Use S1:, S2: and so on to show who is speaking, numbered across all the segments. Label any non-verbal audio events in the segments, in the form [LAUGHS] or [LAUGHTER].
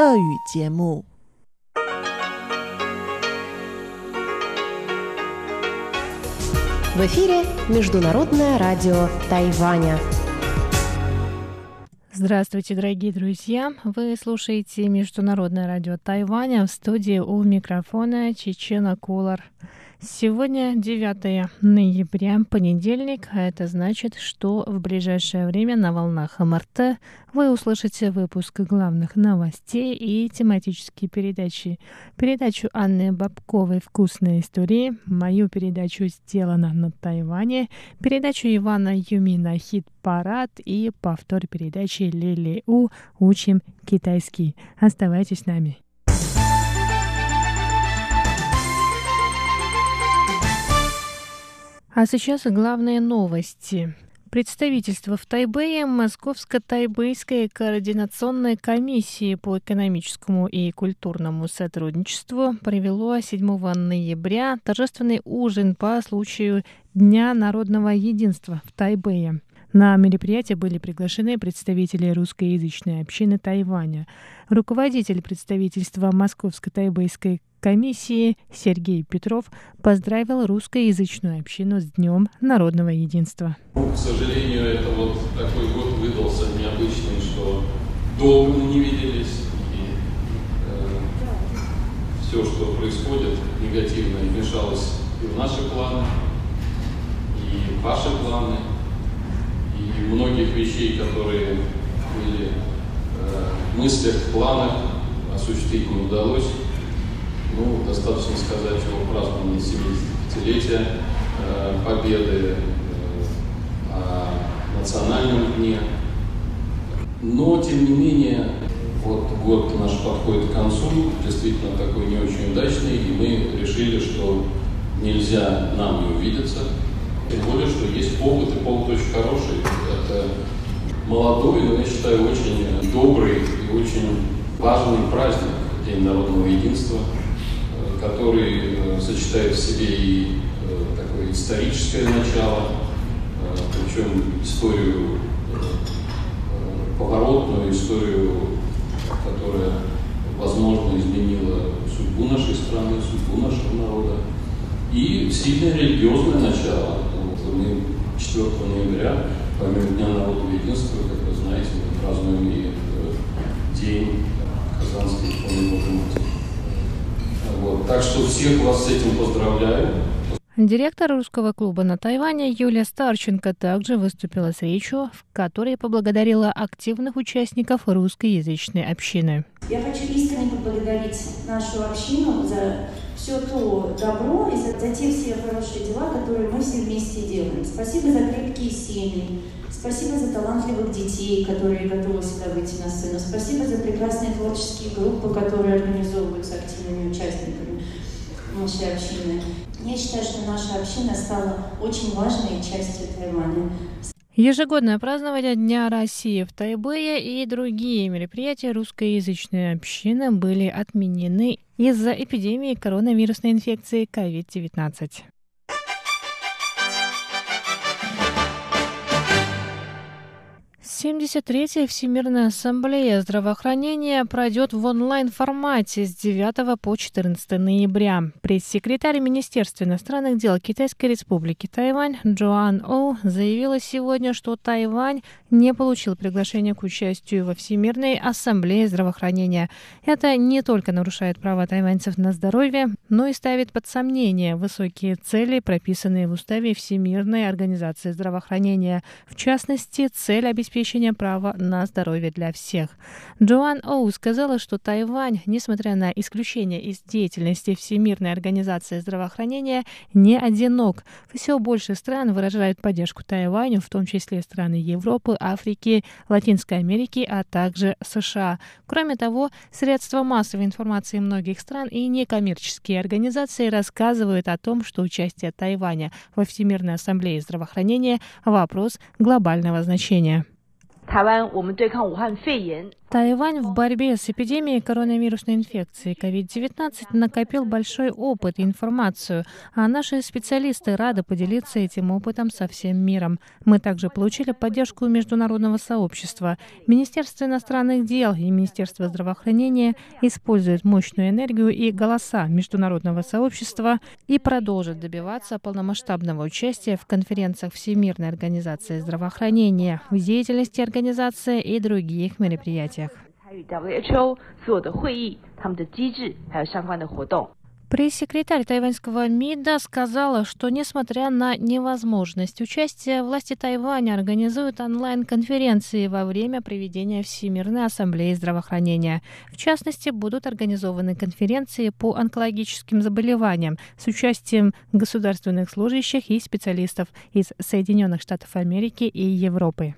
S1: 俄语节目。
S2: В эфире Международное радио Тайваня.
S3: Здравствуйте, дорогие друзья! Вы слушаете Международное радио Тайваня в студии у микрофона Чечена Кулар. Сегодня 9 ноября, понедельник, а это значит, что в ближайшее время на волнах МРТ вы услышите выпуск главных новостей и тематические передачи. Передачу Анны Бабковой «Вкусные истории», мою передачу «Сделано на Тайване», передачу Ивана Юмина «Хит-парад» и повтор передачи Лили У «Учим китайский». Оставайтесь с нами. А сейчас главные новости. Представительство в Тайбэе Московско-Тайбэйской координационной комиссии по экономическому и культурному сотрудничеству провело 7 ноября торжественный ужин по случаю Дня народного единства в Тайбэе. На мероприятие были приглашены представители русскоязычной общины Тайваня. Руководитель представительства Московско-Тайбэйской комиссии Сергей Петров поздравил русскоязычную общину с Днем народного единства.
S4: К сожалению, это вот такой год выдался необычный, что долго мы не виделись, и э, все, что происходит негативно, вмешалось и в наши планы, и в ваши планы, и многих вещей, которые были э, в мыслях, в планах, осуществить не удалось. Ну, достаточно сказать о праздновании 75-летия э, Победы, э, о национальном дне. Но, тем не менее, вот год наш подходит к концу, действительно такой не очень удачный, и мы решили, что нельзя нам не увидеться. Более, что есть повод, и повод очень хороший. Это молодой, но я считаю, очень добрый и очень важный праздник, День народного единства – который э, сочетает в себе и э, такое историческое начало, э, причем историю поворотную, историю, которая, возможно, изменила судьбу нашей страны, судьбу нашего народа, и сильное религиозное начало. Вот мы 4 ноября, помимо Дня народного единства, как вы знаете, мы празднуем и День Казанской иконы Божьей Матери. Вот. Так что всех вас с этим поздравляю.
S3: Директор русского клуба на Тайване Юлия Старченко также выступила с речью, в которой поблагодарила активных участников русскоязычной общины.
S5: Я хочу искренне поблагодарить нашу общину за все то добро и за, те все хорошие дела, которые мы все вместе делаем. Спасибо за крепкие семьи, спасибо за талантливых детей, которые готовы сюда выйти на сцену, спасибо за прекрасные творческие группы, которые организовываются активными участниками нашей общины. Я считаю, что наша община стала очень важной частью Тайваня.
S3: Ежегодное празднование Дня России в Тайбэе и другие мероприятия русскоязычной общины были отменены из-за эпидемии коронавирусной инфекции COVID-19. 73-я Всемирная ассамблея здравоохранения пройдет в онлайн-формате с 9 по 14 ноября. Пресс-секретарь Министерства иностранных дел Китайской республики Тайвань Джоан Оу заявила сегодня, что Тайвань не получил приглашения к участию во Всемирной ассамблее здравоохранения. Это не только нарушает права тайваньцев на здоровье, но и ставит под сомнение высокие цели, прописанные в уставе Всемирной организации здравоохранения. В частности, цель обеспечения обеспечения права на здоровье для всех. Джоан Оу сказала, что Тайвань, несмотря на исключение из деятельности Всемирной организации здравоохранения, не одинок. Все больше стран выражают поддержку Тайваню, в том числе страны Европы, Африки, Латинской Америки, а также США. Кроме того, средства массовой информации многих стран и некоммерческие организации рассказывают о том, что участие Тайваня во Всемирной ассамблее здравоохранения – вопрос глобального значения. 台湾我们对抗武汉肺炎 Тайвань в борьбе с эпидемией коронавирусной инфекции COVID-19 накопил большой опыт и информацию, а наши специалисты рады поделиться этим опытом со всем миром. Мы также получили поддержку международного сообщества. Министерство иностранных дел и Министерство здравоохранения используют мощную энергию и голоса международного сообщества и продолжат добиваться полномасштабного участия в конференциях Всемирной организации здравоохранения, в деятельности организации и других мероприятиях мероприятиях. Пресс-секретарь тайваньского МИДа сказала, что несмотря на невозможность участия, власти Тайваня организуют онлайн-конференции во время проведения Всемирной ассамблеи здравоохранения. В частности, будут организованы конференции по онкологическим заболеваниям с участием государственных служащих и специалистов из Соединенных Штатов Америки и Европы.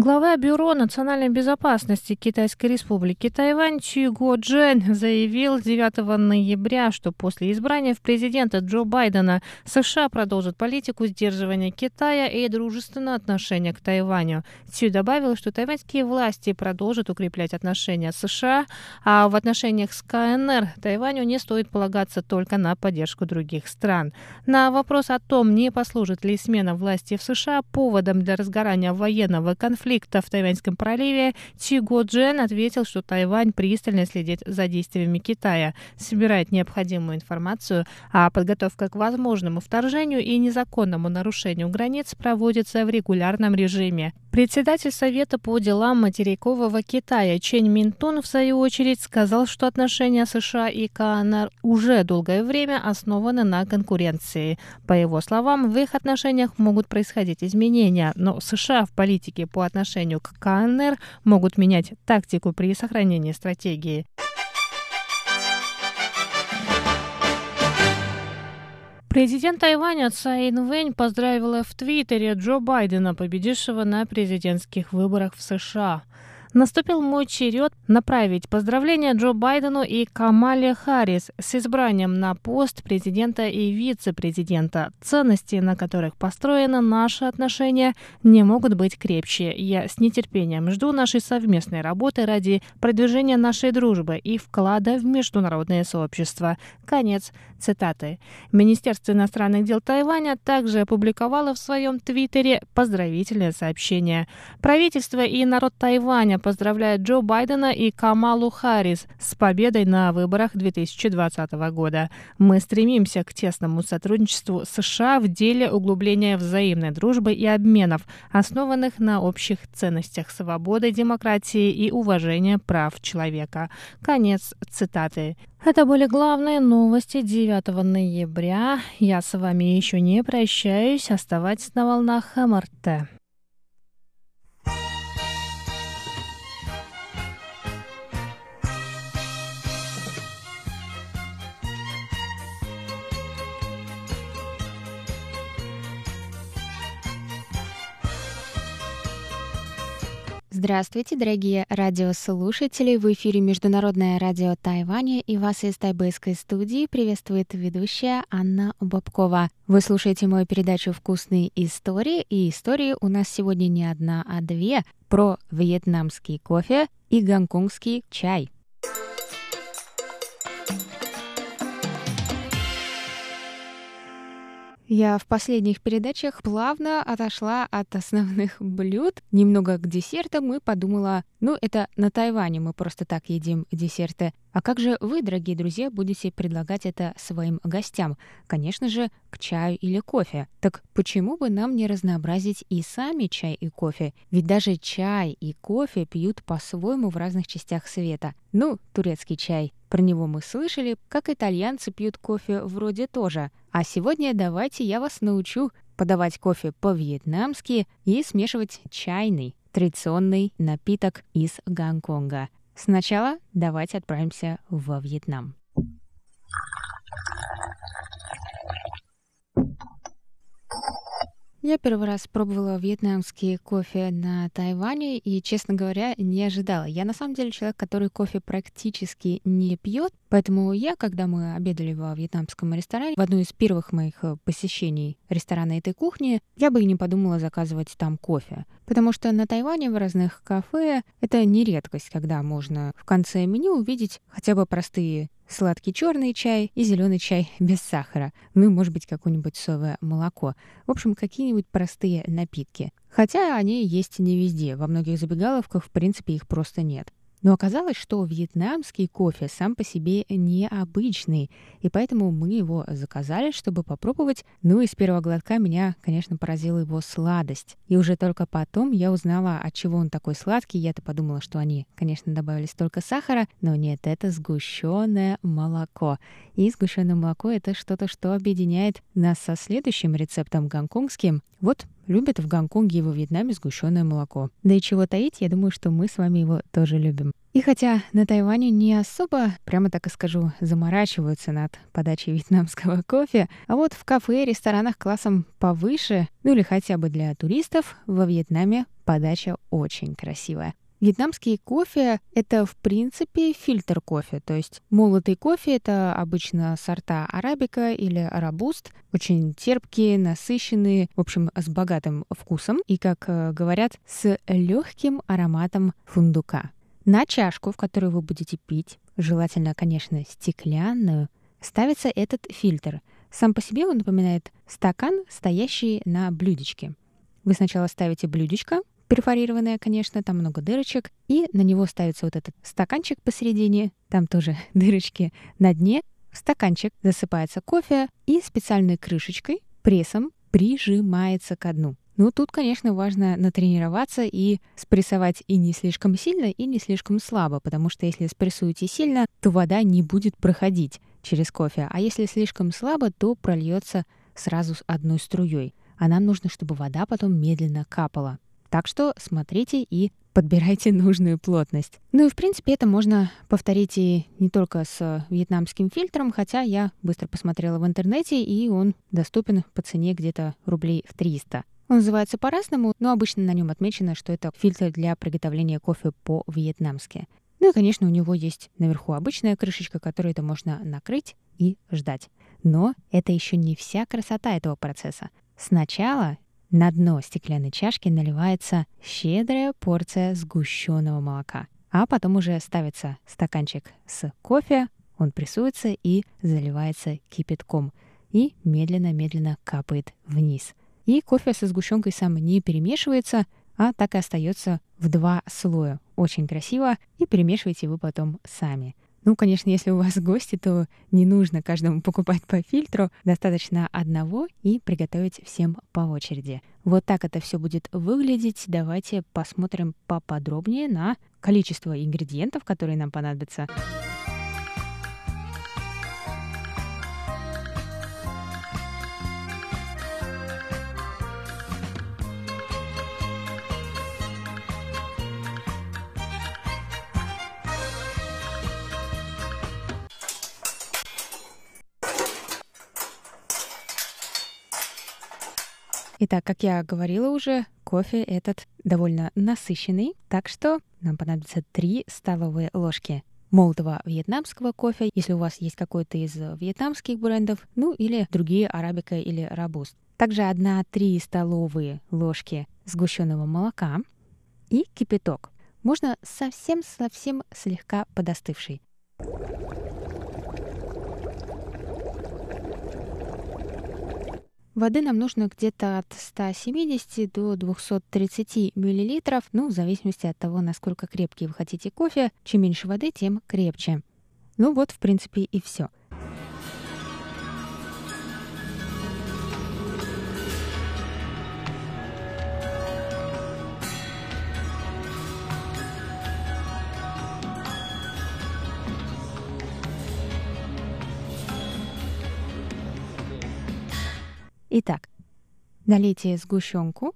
S3: Глава Бюро национальной безопасности Китайской республики Тайвань Чи Го Джен заявил 9 ноября, что после избрания в президента Джо Байдена США продолжат политику сдерживания Китая и дружественное отношение к Тайваню. Цю добавил, что тайваньские власти продолжат укреплять отношения с США, а в отношениях с КНР Тайваню не стоит полагаться только на поддержку других стран. На вопрос о том, не послужит ли смена власти в США поводом для разгорания военного конфликта, конфликта в Тайваньском проливе, Чи Го Джен ответил, что Тайвань пристально следит за действиями Китая, собирает необходимую информацию, а подготовка к возможному вторжению и незаконному нарушению границ проводится в регулярном режиме. Председатель Совета по делам материкового Китая Чен Минтун, в свою очередь, сказал, что отношения США и КНР уже долгое время основаны на конкуренции. По его словам, в их отношениях могут происходить изменения, но США в политике по отношению к КНР могут менять тактику при сохранении стратегии. Президент Тайваня Цай Инвэнь поздравила в Твиттере Джо Байдена, победившего на президентских выборах в США. Наступил мой черед направить поздравления Джо Байдену и Камале Харрис с избранием на пост президента и вице-президента. Ценности, на которых построено наши отношения, не могут быть крепче. Я с нетерпением жду нашей совместной работы ради продвижения нашей дружбы и вклада в международное сообщество. Конец цитаты. Министерство иностранных дел Тайваня также опубликовало в своем твиттере поздравительное сообщение. Правительство и народ Тайваня поздравляет Джо Байдена и Камалу Харрис с победой на выборах 2020 года. Мы стремимся к тесному сотрудничеству США в деле углубления взаимной дружбы и обменов, основанных на общих ценностях свободы, демократии и уважения прав человека. Конец цитаты. Это были главные новости 9 ноября. Я с вами еще не прощаюсь. Оставайтесь на волнах МРТ.
S2: Здравствуйте, дорогие радиослушатели! В эфире Международное радио Тайваня и вас из тайбэйской студии приветствует ведущая Анна Бабкова. Вы слушаете мою передачу «Вкусные истории», и истории у нас сегодня не одна, а две про вьетнамский кофе и гонконгский чай. Я в последних передачах плавно отошла от основных [LAUGHS] блюд, немного к десертам и подумала, ну это на Тайване мы просто так едим десерты. А как же вы, дорогие друзья, будете предлагать это своим гостям? Конечно же, к чаю или кофе. Так почему бы нам не разнообразить и сами чай и кофе? Ведь даже чай и кофе пьют по-своему в разных частях света. Ну, турецкий чай. Про него мы слышали, как итальянцы пьют кофе вроде тоже. А сегодня давайте я вас научу подавать кофе по-вьетнамски и смешивать чайный, традиционный напиток из Гонконга. Сначала давайте отправимся во Вьетнам. Я первый раз пробовала вьетнамский кофе на Тайване и, честно говоря, не ожидала. Я на самом деле человек, который кофе практически не пьет, поэтому я, когда мы обедали во вьетнамском ресторане, в одно из первых моих э, посещений ресторана этой кухни, я бы и не подумала заказывать там кофе. Потому что на Тайване в разных кафе это не редкость, когда можно в конце меню увидеть хотя бы простые сладкий черный чай и зеленый чай без сахара. Ну и, может быть, какое-нибудь соевое молоко. В общем, какие-нибудь простые напитки. Хотя они есть не везде. Во многих забегаловках, в принципе, их просто нет. Но оказалось, что вьетнамский кофе сам по себе необычный, и поэтому мы его заказали, чтобы попробовать. Ну и с первого глотка меня, конечно, поразила его сладость. И уже только потом я узнала, от чего он такой сладкий. Я-то подумала, что они, конечно, добавили столько сахара, но нет, это сгущенное молоко. И сгущенное молоко — это что-то, что объединяет нас со следующим рецептом гонконгским. Вот любят в Гонконге и во Вьетнаме сгущенное молоко. Да и чего таить, я думаю, что мы с вами его тоже любим. И хотя на Тайване не особо, прямо так и скажу, заморачиваются над подачей [LAUGHS] вьетнамского кофе, а вот в кафе и ресторанах классом повыше, ну или хотя бы для туристов, во Вьетнаме подача очень красивая. Вьетнамский кофе — это, в принципе, фильтр кофе. То есть молотый кофе — это обычно сорта арабика или арабуст, очень терпкие, насыщенные, в общем, с богатым вкусом и, как э, говорят, с легким ароматом фундука. На чашку, в которую вы будете пить, желательно, конечно, стеклянную, ставится этот фильтр. Сам по себе он напоминает стакан, стоящий на блюдечке. Вы сначала ставите блюдечко, перфорированное, конечно, там много дырочек, и на него ставится вот этот стаканчик посередине, там тоже [LAUGHS] дырочки на дне. В стаканчик засыпается кофе и специальной крышечкой, прессом прижимается к дну. Ну, тут, конечно, важно натренироваться и спрессовать и не слишком сильно, и не слишком слабо, потому что если спрессуете сильно, то вода не будет проходить через кофе, а если слишком слабо, то прольется сразу с одной струей. А нам нужно, чтобы вода потом медленно капала. Так что смотрите и подбирайте [LAUGHS] нужную плотность. Ну и в принципе это можно повторить и не только с вьетнамским фильтром, хотя я быстро посмотрела в интернете, и он доступен по цене где-то рублей в 300. Он называется по-разному, но обычно на нем отмечено, что это фильтр для приготовления кофе по-вьетнамски. Ну и, конечно, у него есть наверху обычная крышечка, которую это можно накрыть и ждать. Но это еще не вся красота этого процесса. Сначала на дно стеклянной чашки наливается щедрая порция сгущенного молока, а потом уже ставится стаканчик с кофе, он прессуется и заливается кипятком и медленно-медленно капает вниз. И кофе со сгущенкой сам не перемешивается, а так и остается в два слоя. Очень красиво, и перемешивайте вы потом сами. Ну, конечно, если у вас [LAUGHS] гости, то не нужно каждому покупать по фильтру, достаточно одного и приготовить всем по очереди. Вот так это все будет выглядеть. Давайте посмотрим поподробнее на количество ингредиентов, которые нам понадобятся. Итак, как я говорила уже, кофе этот довольно насыщенный, так что нам понадобится 3 столовые ложки молотого вьетнамского кофе, если у вас есть какой-то из вьетнамских брендов, ну или другие арабика или рабуст. Также 1-3 столовые ложки сгущенного молока и кипяток. Можно совсем-совсем слегка подостывший. Воды нам нужно где-то от 170 до 230 миллилитров, ну, в зависимости от того, насколько крепкий вы хотите кофе. Чем меньше воды, тем крепче. Ну вот, в принципе, и все. Итак, налейте сгущенку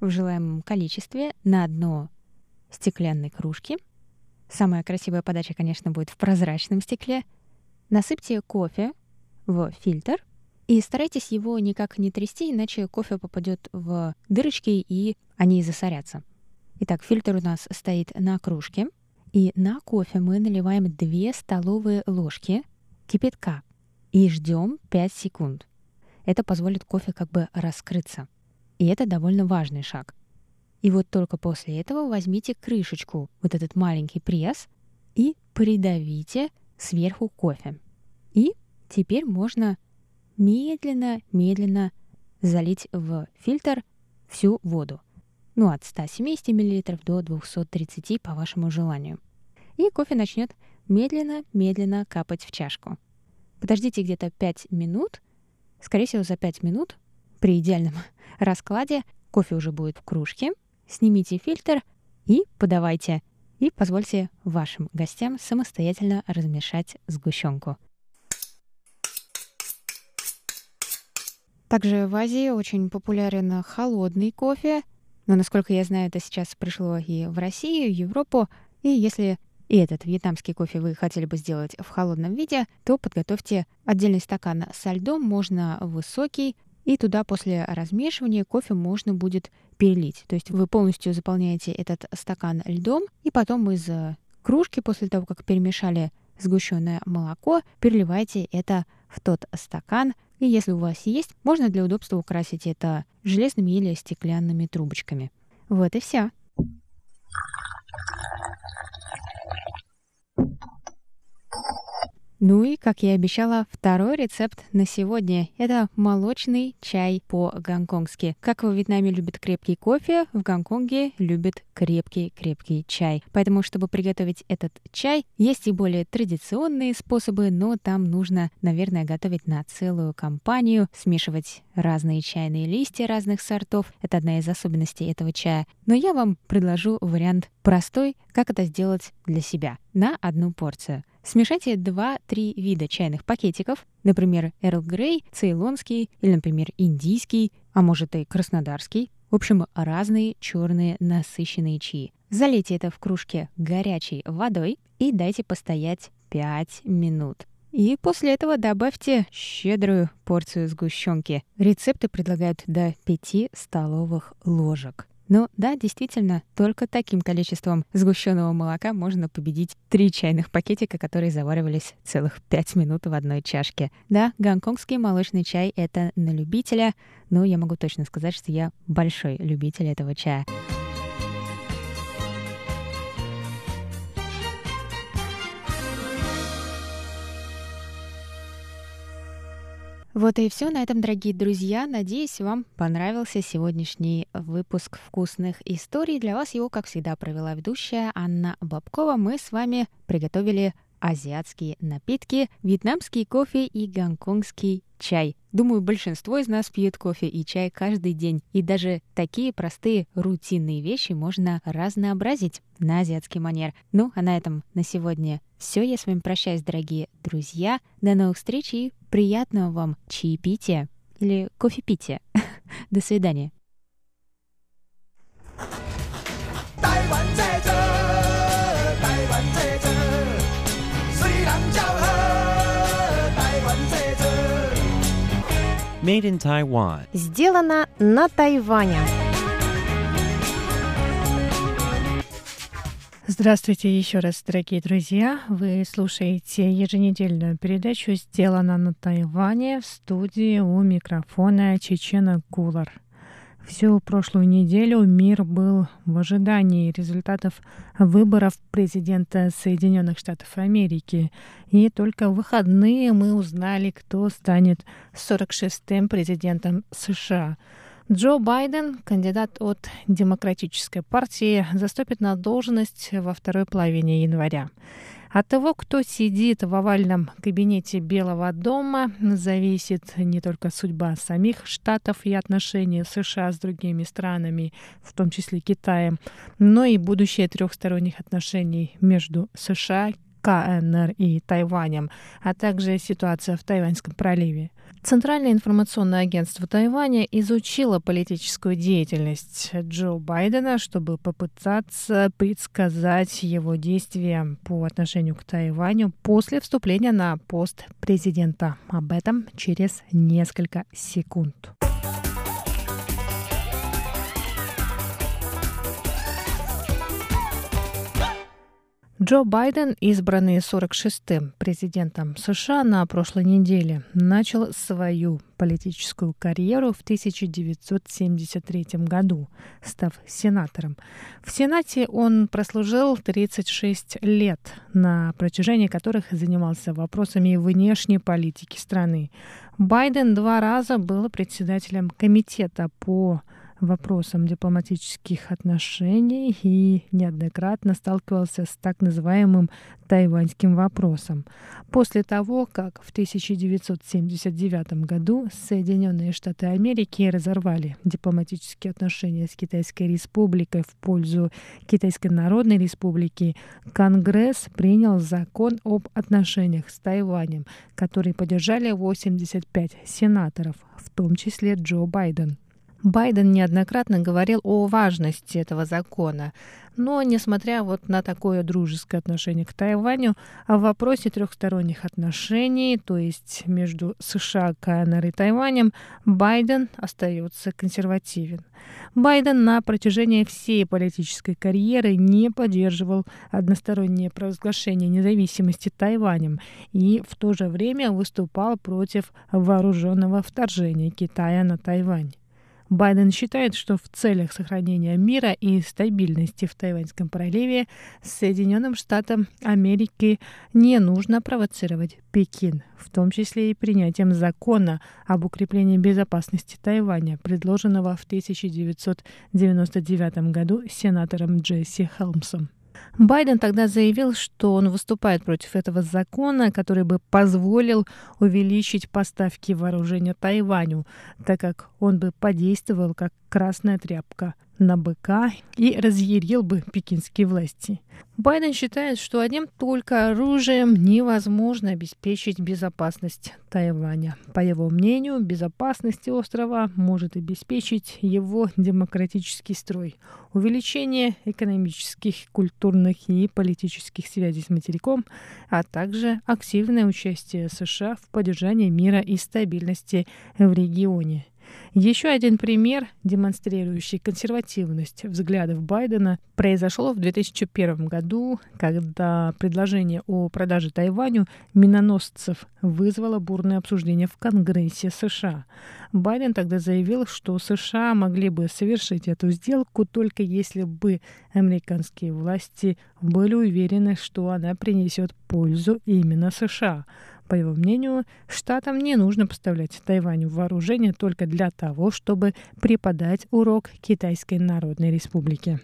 S2: в желаемом количестве на дно стеклянной кружки. Самая красивая подача, конечно, будет в прозрачном стекле. Насыпьте кофе в фильтр И старайтесь его никак не трясти, иначе кофе попадет в дырочки и они засорятся. Итак, фильтр у нас стоит на кружке. И на кофе мы наливаем 2 столовые ложки кипятка и ждем 5 секунд. Это позволит кофе как бы раскрыться. И это довольно важный шаг. И вот только после этого возьмите крышечку, вот этот маленький пресс, и придавите сверху кофе. И теперь можно медленно-медленно залить в фильтр всю воду. Ну, от 170 мл до 230 по вашему желанию. И кофе начнет медленно-медленно капать в чашку. Подождите где-то 5 минут. Скорее всего, за 5 минут при идеальном [LAUGHS] раскладе кофе уже будет в кружке. Снимите фильтр и подавайте. И позвольте вашим гостям самостоятельно размешать сгущенку. Также в Азии очень популярен холодный кофе, но, насколько я знаю, это сейчас пришло и в Россию, и в Европу. И если и этот вьетнамский кофе вы хотели бы сделать в холодном виде, то подготовьте отдельный стакан со льдом, можно высокий, и туда после размешивания кофе можно будет перелить. То есть вы полностью заполняете этот стакан льдом, и потом из кружки, после того, как перемешали сгущенное молоко, переливаете это в тот стакан, и если у вас есть, можно для удобства украсить это железными или стеклянными трубочками. Вот и все. Thank you. Ну и, как я и обещала, второй рецепт на сегодня – это молочный чай по-гонконгски. Как во Вьетнаме любят крепкий кофе, в Гонконге любят крепкий-крепкий чай. Поэтому, чтобы приготовить этот чай, есть и более традиционные способы, но там нужно, наверное, готовить на целую компанию, смешивать разные чайные листья разных сортов. Это одна из особенностей этого чая. Но я вам предложу вариант простой, как это сделать для себя на одну порцию – Смешайте 2-3 вида чайных пакетиков, например, Эрл Грей, цейлонский или, например, индийский, а может и краснодарский. В общем, разные черные насыщенные чаи. Залейте это в кружке горячей водой и дайте постоять 5 минут. И после этого добавьте щедрую порцию сгущенки. Рецепты предлагают до 5 столовых ложек. Ну да, действительно, только таким количеством сгущенного молока можно победить три чайных пакетика, которые заваривались целых пять минут в одной чашке. Да, гонконгский молочный чай — это на любителя, но я могу точно сказать, что я большой любитель этого чая. Вот и все на этом, дорогие друзья. Надеюсь, вам понравился сегодняшний выпуск вкусных историй. Для вас его, как всегда, провела ведущая Анна Бабкова. Мы с вами приготовили азиатские напитки, вьетнамский кофе и гонконгский чай. Думаю, большинство из нас пьет кофе и чай каждый день. И даже такие простые рутинные вещи можно разнообразить на азиатский манер. Ну, а на этом на сегодня все. Я с вами прощаюсь, дорогие друзья. До новых встреч и приятного вам чаепития или кофепития. [LAUGHS] До свидания. 台湾在这， Made in Taiwan.
S3: Сделано на Тайване. Здравствуйте еще раз, дорогие друзья. Вы слушаете еженедельную передачу «Сделано на Тайване» в студии у микрофона Чечена Гулар. Всю прошлую неделю мир был в ожидании результатов выборов президента Соединенных Штатов Америки. И только в выходные мы узнали, кто станет 46-м президентом США – Джо Байден, кандидат от Демократической партии, заступит на должность во второй половине января. От того, кто сидит в овальном кабинете Белого дома, зависит не только судьба самих штатов и отношения США с другими странами, в том числе Китаем, но и будущее трехсторонних отношений между США, КНР и Тайванем, а также ситуация в Тайваньском проливе. Центральное информационное агентство Тайваня изучило политическую деятельность Джо Байдена, чтобы попытаться предсказать его действия по отношению к Тайваню после вступления на пост президента. Об этом через несколько секунд. Джо Байден, избранный 46-м президентом США на прошлой неделе, начал свою политическую карьеру в 1973 году, став сенатором. В Сенате он прослужил 36 лет, на протяжении которых занимался вопросами внешней политики страны. Байден два раза был председателем комитета по вопросам дипломатических отношений и неоднократно сталкивался с так называемым тайваньским вопросом. После того, как в 1979 году Соединенные Штаты Америки разорвали дипломатические отношения с Китайской Республикой в пользу Китайской Народной Республики, Конгресс принял закон об отношениях с Тайванем, который поддержали 85 сенаторов, в том числе Джо Байден. Байден неоднократно говорил о важности этого закона. Но, несмотря вот на такое дружеское отношение к Тайваню, в вопросе трехсторонних отношений, то есть между США, КНР и Тайванем, Байден остается консервативен. Байден на протяжении всей политической карьеры не поддерживал одностороннее провозглашение независимости Тайванем и в то же время выступал против вооруженного вторжения Китая на Тайвань. Байден считает, что в целях сохранения мира и стабильности в Тайваньском проливе Соединенным Штатам Америки не нужно провоцировать Пекин, в том числе и принятием закона об укреплении безопасности Тайваня, предложенного в 1999 году сенатором Джесси Хелмсом. Байден тогда заявил, что он выступает против этого закона, который бы позволил увеличить поставки вооружения Тайваню, так как он бы подействовал как красная тряпка на быка и разъярил бы пекинские власти. Байден считает, что одним только оружием невозможно обеспечить безопасность Тайваня. По его мнению, безопасность острова может обеспечить его демократический строй, увеличение экономических, культурных и политических связей с материком, а также активное участие США в поддержании мира и стабильности в регионе. Еще один пример, демонстрирующий консервативность взглядов Байдена, произошел в 2001 году, когда предложение о продаже Тайваню миноносцев вызвало бурное обсуждение в Конгрессе США. Байден тогда заявил, что США могли бы совершить эту сделку только если бы американские власти были уверены, что она принесет пользу именно США. По его мнению, штатам не нужно поставлять Тайваню вооружение только для того, чтобы преподать урок Китайской Народной Республике.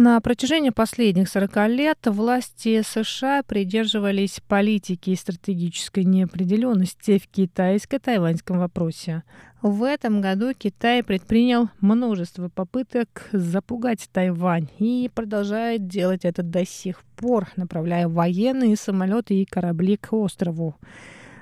S3: На протяжении последних 40 лет власти США придерживались политики и стратегической неопределенности в китайско-тайваньском вопросе. В этом году Китай предпринял множество попыток запугать Тайвань и продолжает делать это до сих пор, направляя военные самолеты и корабли к острову.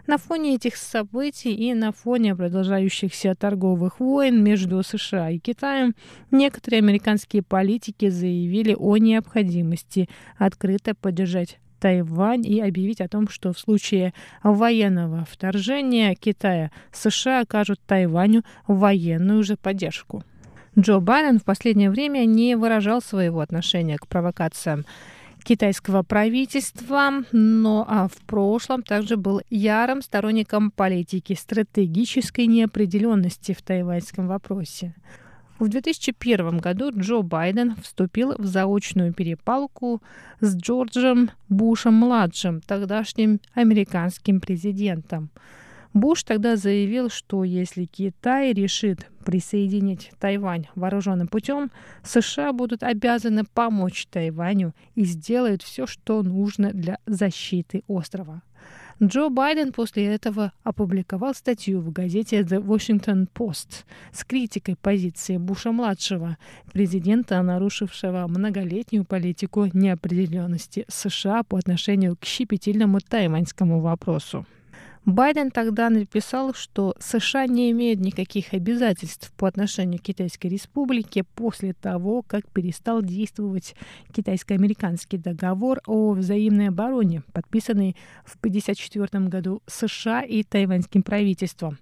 S3: На фоне этих событий и на фоне продолжающихся торговых войн между США и Китаем некоторые американские политики заявили о необходимости открыто поддержать Тайвань и объявить о том, что в случае военного вторжения Китая США окажут Тайваню военную же поддержку. Джо Байден в последнее время не выражал своего отношения к провокациям китайского правительства, но а в прошлом также был ярым сторонником политики стратегической неопределенности в тайваньском вопросе. В 2001 году Джо Байден вступил в заочную перепалку с Джорджем Бушем-младшим, тогдашним американским президентом. Буш тогда заявил, что если Китай решит присоединить Тайвань вооруженным путем, США будут обязаны помочь Тайваню и сделают все, что нужно для защиты острова. Джо Байден после этого опубликовал статью в газете The Washington Post с критикой позиции Буша-младшего, президента, нарушившего многолетнюю политику неопределенности США по отношению к щепетильному тайваньскому вопросу. Байден тогда написал, что США не имеют никаких обязательств по отношению к Китайской Республике после того, как перестал действовать китайско-американский договор о взаимной обороне, подписанный в 1954 году США и тайваньским правительством.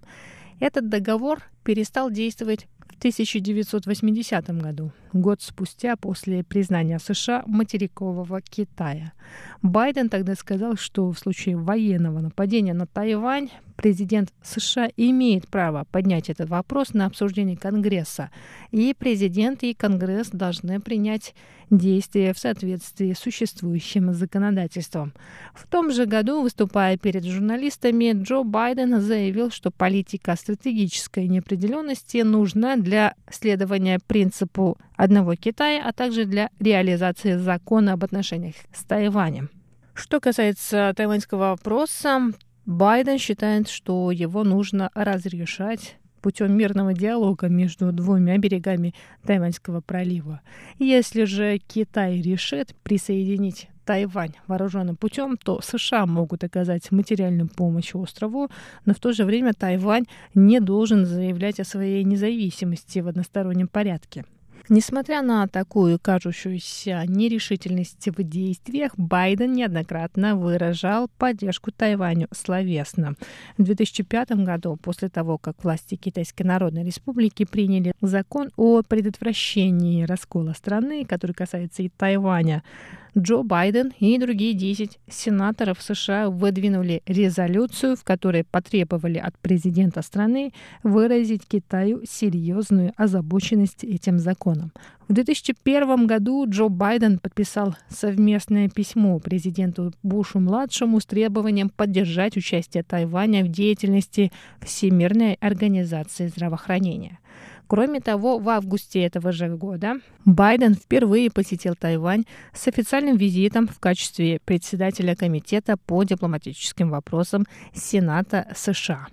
S3: Этот договор перестал действовать в 1980 году, год спустя после признания США материкового Китая. Байден тогда сказал, что в случае военного нападения на Тайвань президент США имеет право поднять этот вопрос на обсуждение Конгресса, и президент и Конгресс должны принять действия в соответствии с существующим законодательством. В том же году, выступая перед журналистами, Джо Байден заявил, что политика стратегической неопределенности нужна для следования принципу одного Китая, а также для реализации закона об отношениях с Тайванем. Что касается тайваньского вопроса, Байден считает, что его нужно разрешать путем мирного диалога между двумя берегами Тайваньского пролива. Если же Китай решит присоединить Тайвань вооруженным путем, то США могут оказать материальную помощь острову, но в то же время Тайвань не должен заявлять о своей независимости в одностороннем порядке. Несмотря на такую кажущуюся нерешительность в действиях, Байден неоднократно выражал поддержку Тайваню словесно. В 2005 году, после того, как власти Китайской Народной Республики приняли закон о предотвращении раскола страны, который касается и Тайваня, Джо Байден и другие 10 сенаторов США выдвинули резолюцию, в которой потребовали от президента страны выразить Китаю серьезную озабоченность этим законом. В 2001 году Джо Байден подписал совместное письмо президенту Бушу-младшему с требованием поддержать участие Тайваня в деятельности Всемирной организации здравоохранения. Кроме того, в августе этого же года Байден впервые посетил Тайвань с официальным визитом в качестве председателя Комитета по дипломатическим вопросам Сената США.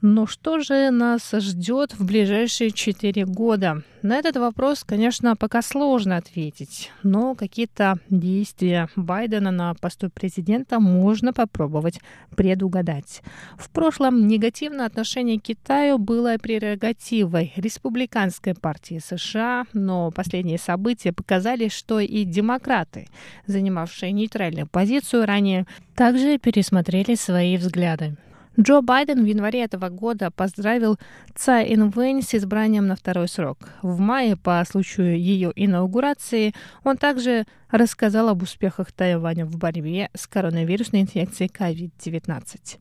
S3: Но что же нас ждет в ближайшие четыре года? На этот вопрос, конечно, пока сложно ответить, но какие-то действия Байдена на посту президента можно попробовать предугадать. В прошлом негативное отношение к Китаю было прерогативой республиканской партии США, но последние события показали, что и демократы, занимавшие нейтральную позицию ранее, также пересмотрели свои взгляды. Джо Байден в январе этого года поздравил Цай Инвэнь с избранием на второй срок. В мае, по случаю ее инаугурации, он также рассказал об успехах Тайваня в борьбе с коронавирусной инфекцией COVID-19.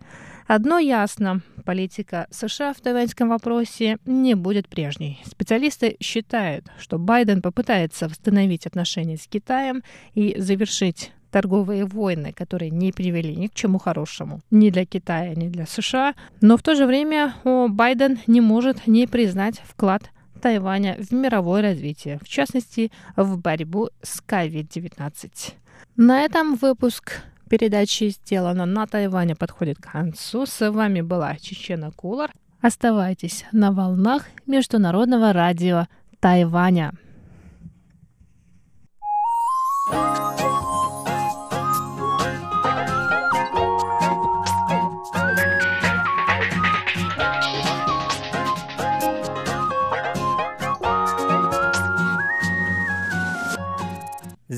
S3: Одно ясно, политика США в тайваньском вопросе не будет прежней. Специалисты считают, что Байден попытается восстановить отношения с Китаем и завершить торговые войны, которые не привели ни к чему хорошему ни для Китая, ни для США. Но в то же время Байден не может не признать вклад Тайваня в мировое развитие, в частности, в борьбу с COVID-19. На этом выпуск передачи «Сделано на Тайване» подходит к концу. С вами была Чечена Кулар. Оставайтесь на волнах Международного радио Тайваня.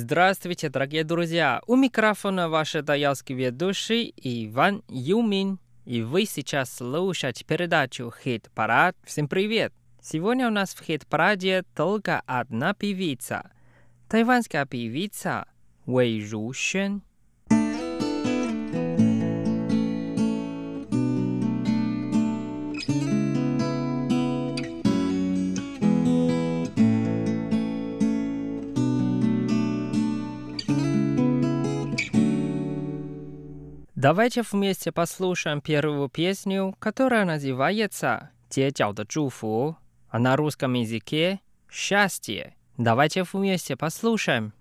S1: Здравствуйте, дорогие друзья! У микрофона ваш даялский ведущий Иван Юмин. И вы сейчас слушаете передачу «Хит-парад». Всем привет! Сегодня у нас в «Хит-параде» только одна певица. Тайванская певица Вэй Жушен. Давайте вместе послушаем первую песню, которая называется «Тетяо де Чуфу», а на русском языке «Счастье». Давайте вместе послушаем.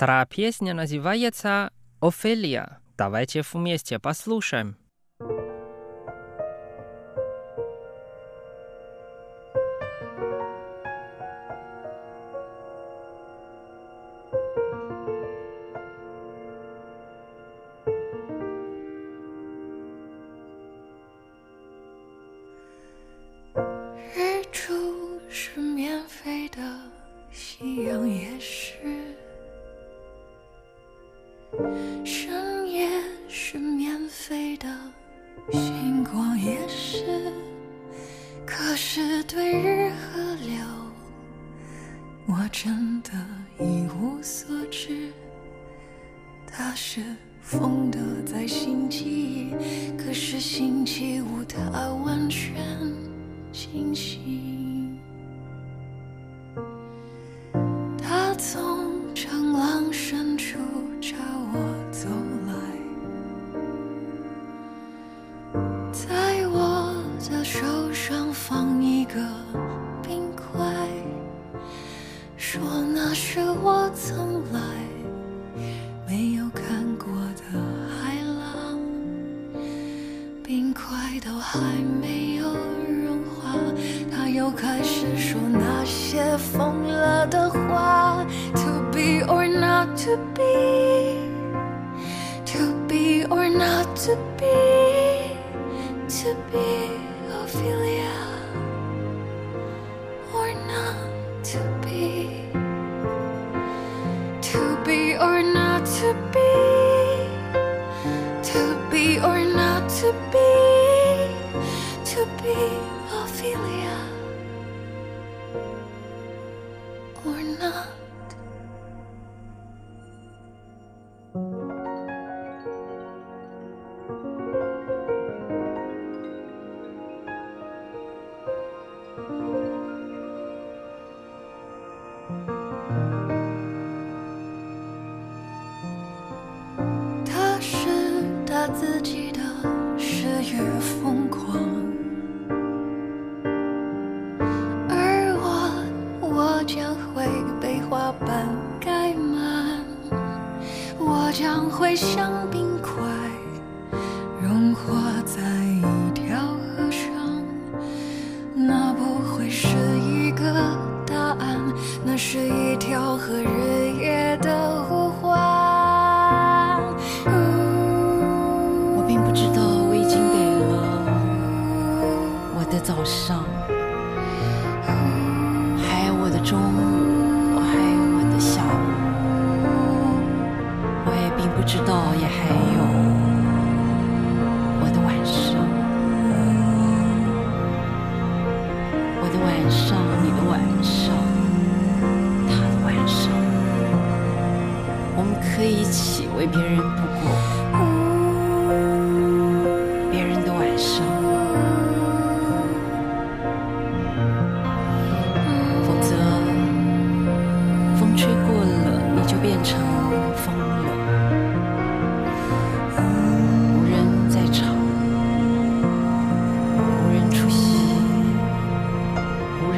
S1: Вторая песня называется «Офелия». Давайте вместе послушаем.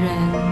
S1: 人。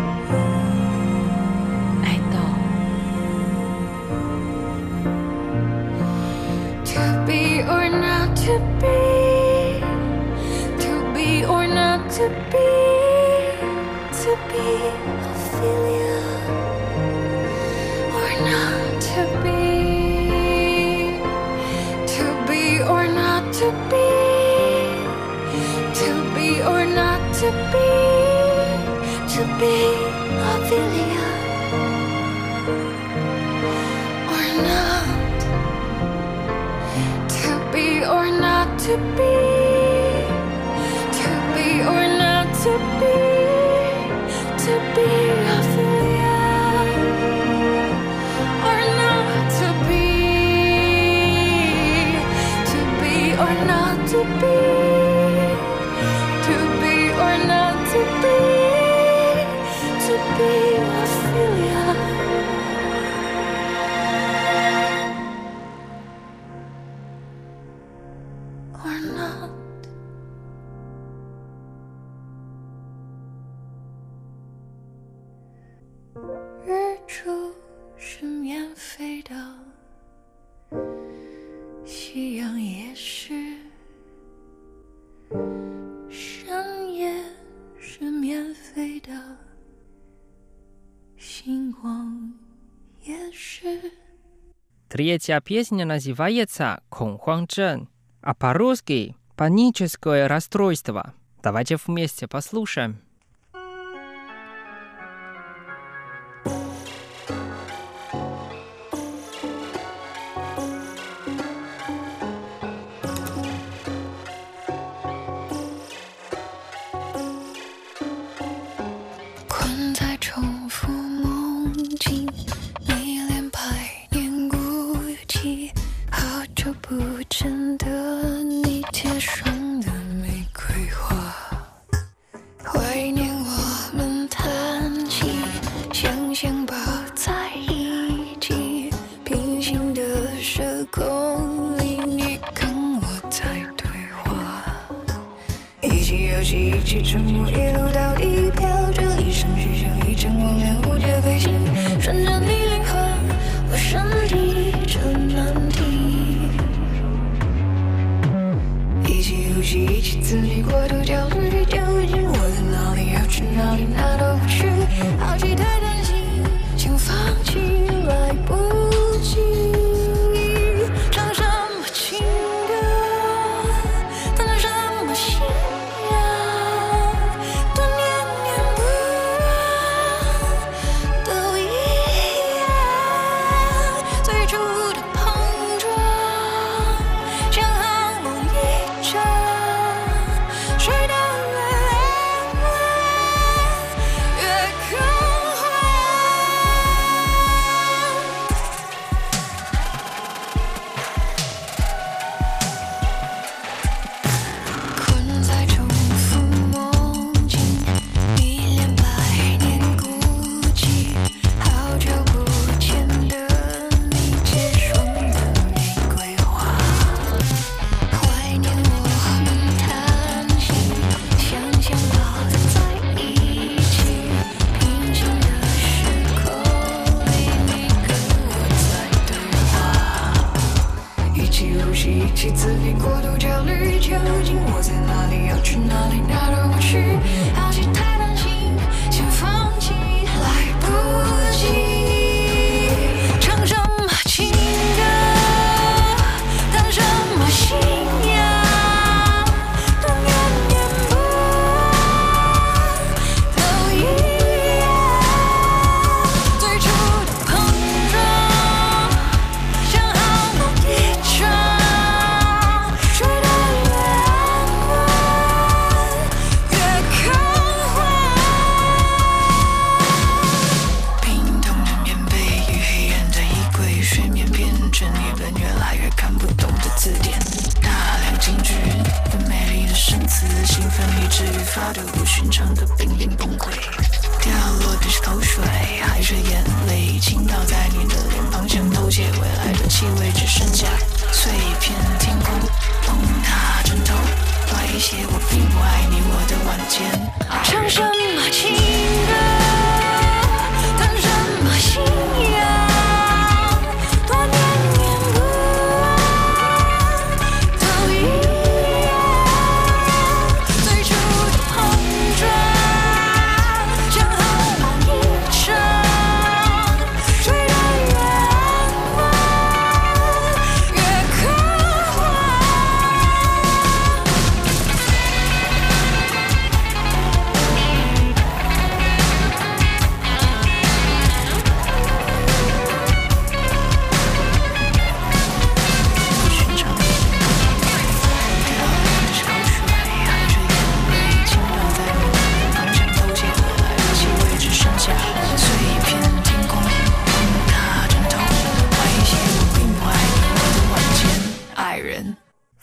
S6: Третья песня называется «Конхуан Чен», а по-русски «Паническое расстройство». Давайте вместе послушаем.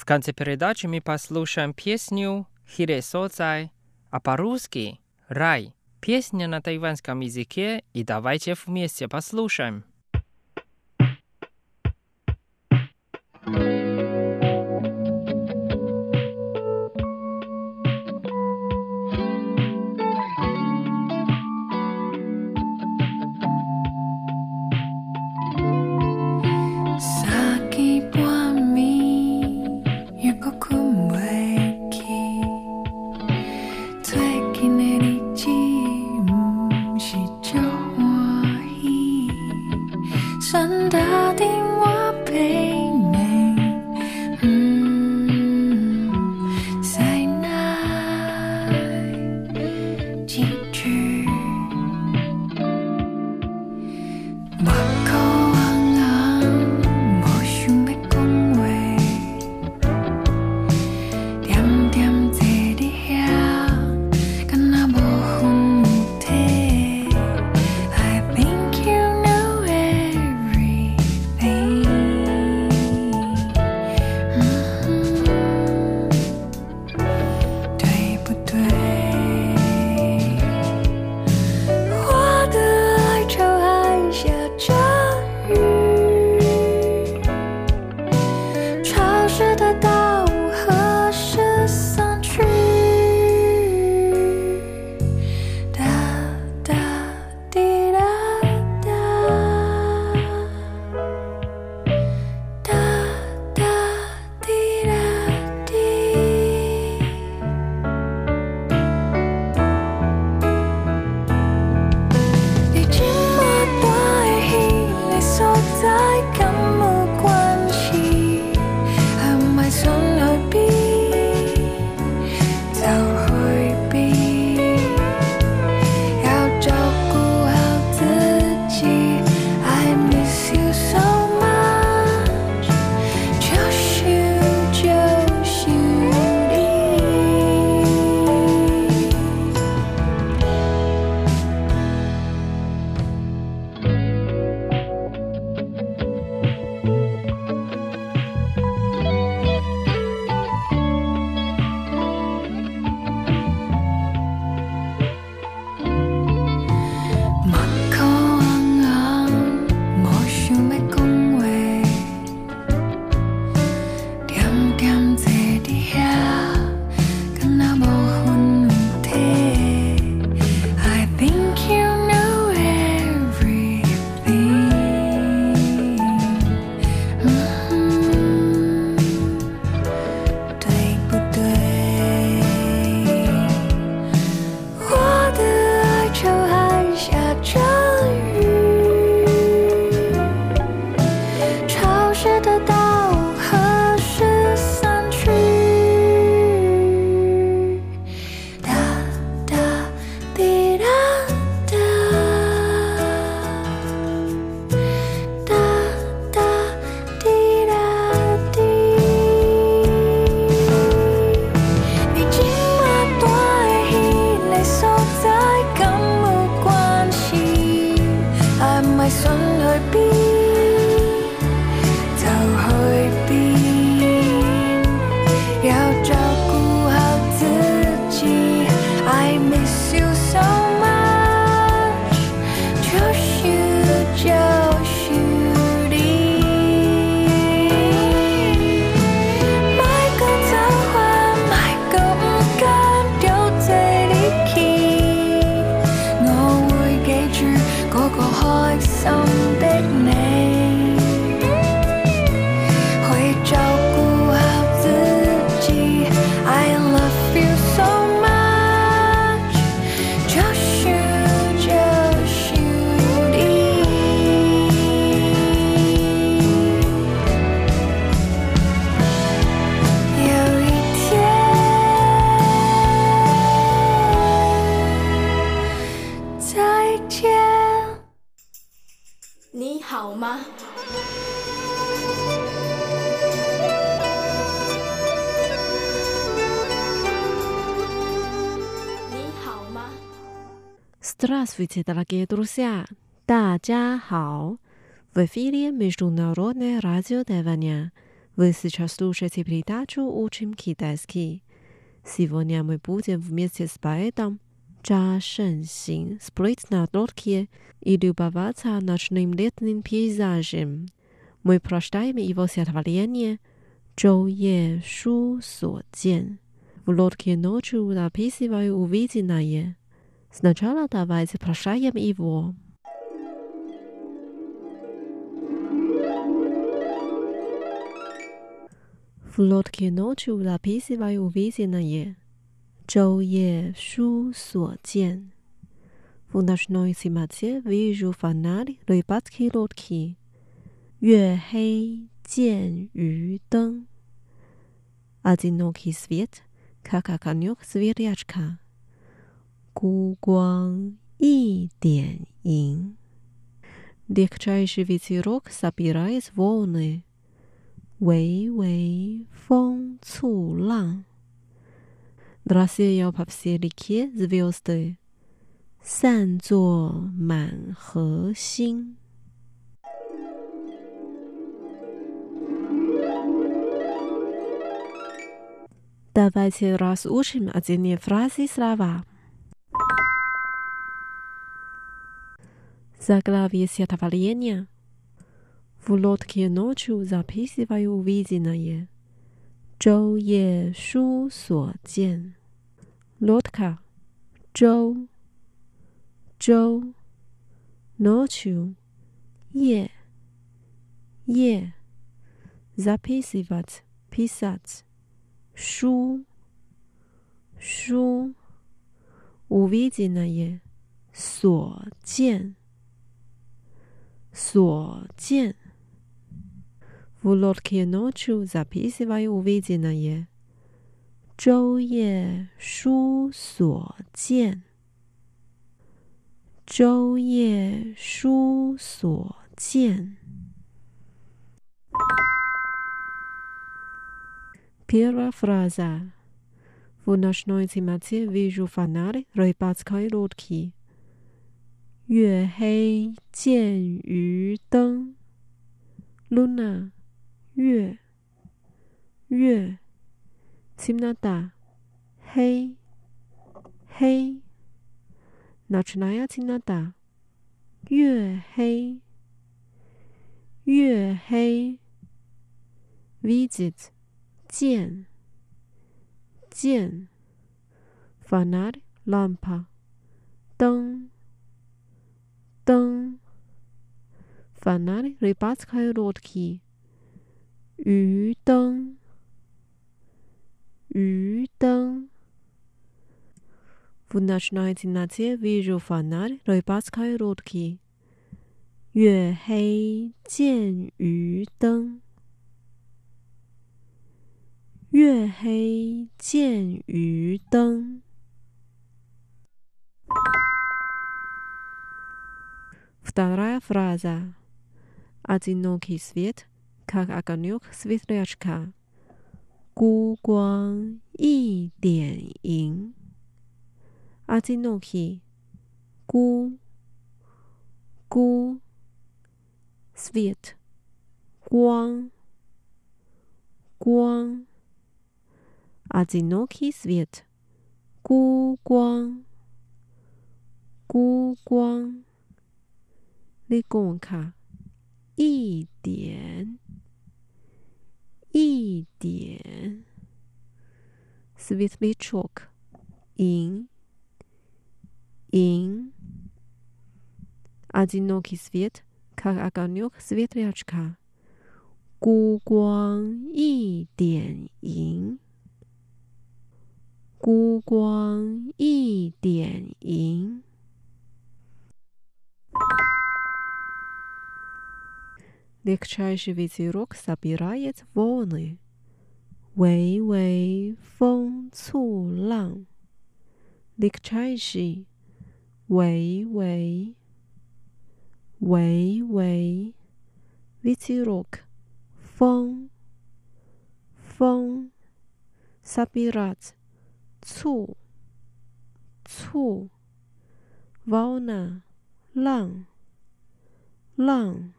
S6: конце передачи мы послушаем песню «Хире соцай», а по-русски «Рай». Песня на тайванском языке, и давайте вместе послушаем.
S1: thank you
S7: Здравствуйте, дорогие друзья! 大家好! В эфире Международное радио Тайваня. Вы сейчас слушаете передачу «Учим китайский». Сегодня мы будем вместе с поэтом Чжа Шэньсин спрыть на лодке и любоваться ночным летним пейзажем. Мы прочитаем его стихотворение «Чжоу Е Шу Со Jian». В лодке ночью записываю увиденное. Сначала давайте запрошаем его. В лодке ночью записываю увиденное. Чоу е шу суо тен. В ночной темноте вижу фонарь рыбацкой лодки. Юэ хэй тен ю дэн. Одинокий свет, как огонек сверячка. 孤光一点银。Легчайший ветерок собирает волны. 微微风簇浪。Рассеял по всей реке звезды. 散作满河星。Давайте разучим отдельные фразы и слова. zaglawie Zaglavie zadowolenia. W ulotkie nociu zapisywają widzenie. Zhou je shu suo jian. Lotka. Zhou. Zhou. Nociu. Je. Je. Zapisywać. Pisać. Shu. Shu. Uwidzenie. Suo jian. 所见。W lotkie nociu zapisywają uwiedzenia je. 昼夜书所见，昼夜书所见。Pierwsza fraza. W nocnej nocy widzę fanary rybackiej lotki. 月黑见渔灯，luna 月月，tinnada 黑黑，nachnaya tinnada 月黑月黑，visit 见见，fanad lampa 灯。灯 фонарь рыбацкой лодки, 鱼灯鱼灯。В ночной темноте вижу фонарь рыбацкой лодки. 月黑见鱼灯。月黑见鱼灯。 Вторая фраза. Одинокий свет, как огонек светлячка. 孤光一点银。Одинокий，孤孤 свет 光光 одинокий свет 孤光孤光 легонько 一点一点 светлячок 银银 одинокий свет как огонек светлячка 孤光一点银孤光一点银 легчайший ветерок собирает волны. 微微风簇浪. Легчайший. Вэй вэй. Вэй вэй. Ветерок. 风. Фэн. собирает Цу. Цу. Волна. 浪. 浪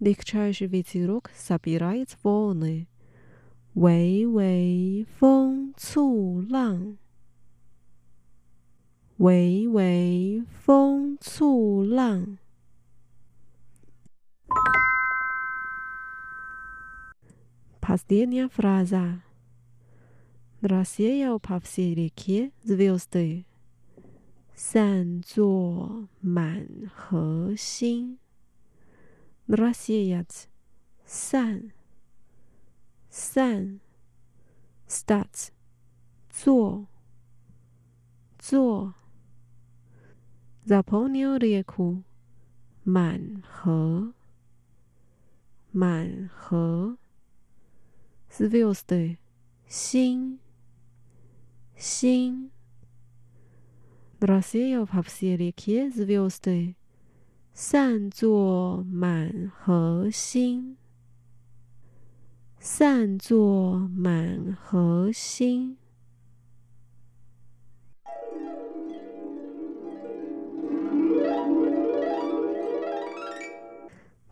S7: ，легчайший ветерок собирает волны。微微风簇浪，微微风簇浪。Последняя фраза. Рассеял по всей реке звезды，散作满河星。 rozjechać, san, san, stać, zuo, zuo. Zapełnił rieku. Man he, man he. Związty, xin, xin. Rosja w Hapsie rekie związty 散作满核心，散作满核心。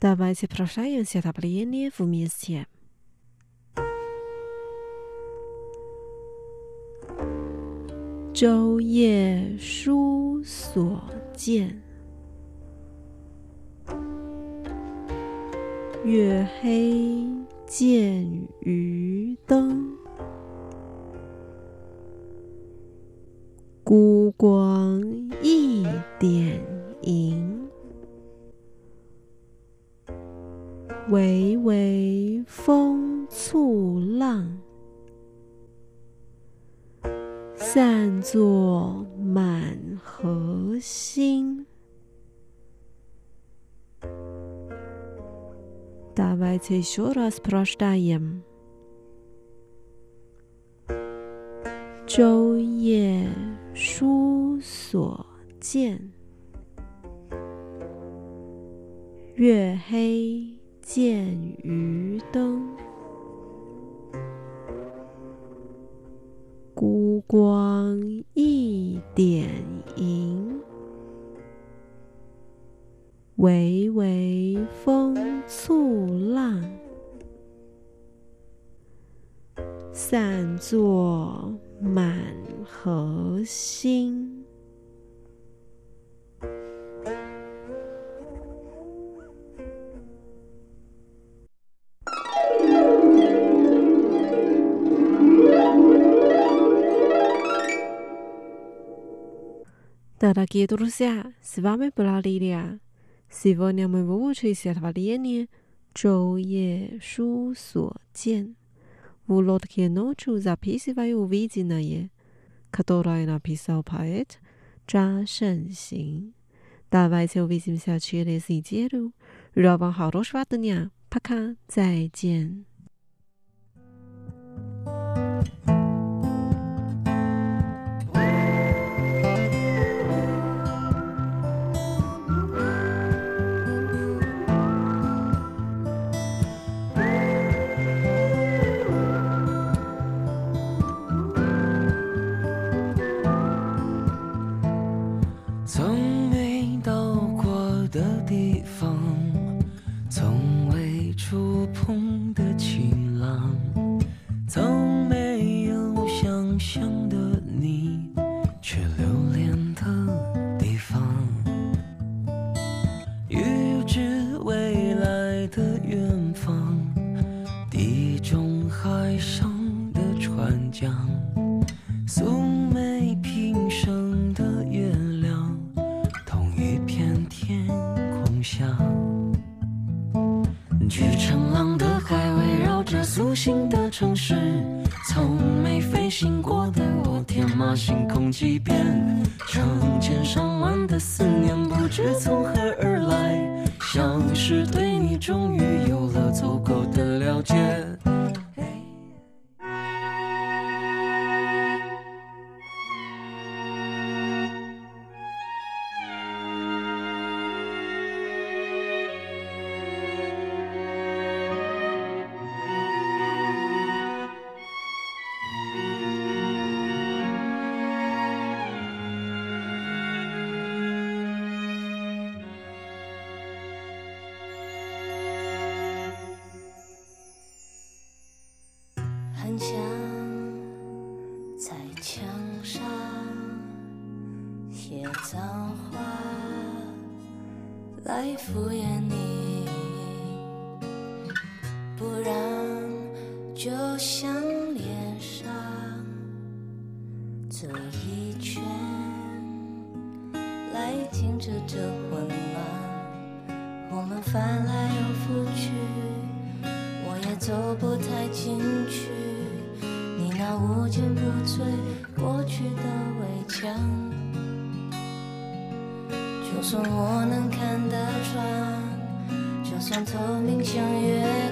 S7: Давайте прошаемся давление вместе. Чоу Е Шу 月黑。见渔灯，孤光一点萤。微微风簇浪，散作满河星 星。Давайте еще раз прочитаем. 昼夜书所见，月黑见渔灯，孤光一点银。 微微风簇浪，散作满河星。到了吉多鲁西亚，是巴美布拉里的。Дорогие друзья, с вами была Лилия. Сегодня мы выучили стихотворение «Чоу е шу со тен». В лодке ночью записываю увиденное, которое написал поэт Чжа Шэньсин. Давайте увидимся через неделю. Желаю вам хорошего дня. Пока. 再见。
S8: for you. 中我
S9: 能看得穿，就算透明像月。